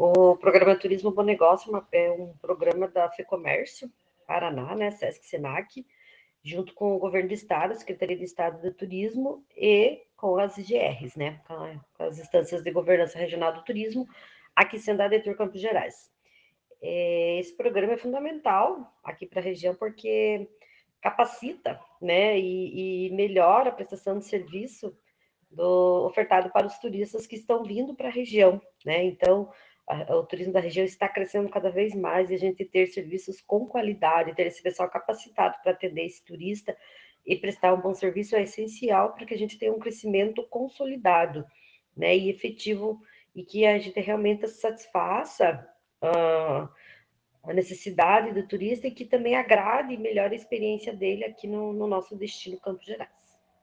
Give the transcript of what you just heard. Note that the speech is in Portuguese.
O programa Turismo Bom Negócio é um programa da FEComércio, Paraná, né, Sesc Senac, junto com o governo do estado, Secretaria de Estado do Turismo e com as IGRs, né, com as instâncias de governança regional do turismo, aqui sendo a Detur Campos Gerais. É, esse programa é fundamental aqui para a região porque capacita, né, e, e melhora a prestação de serviço do, ofertado para os turistas que estão vindo para a região, né? Então, o turismo da região está crescendo cada vez mais e a gente ter serviços com qualidade, ter esse pessoal capacitado para atender esse turista e prestar um bom serviço é essencial para que a gente tenha um crescimento consolidado, né, e efetivo e que a gente realmente satisfaça uh, a necessidade do turista e que também agrade e melhore a experiência dele aqui no, no nosso destino Campos Gerais.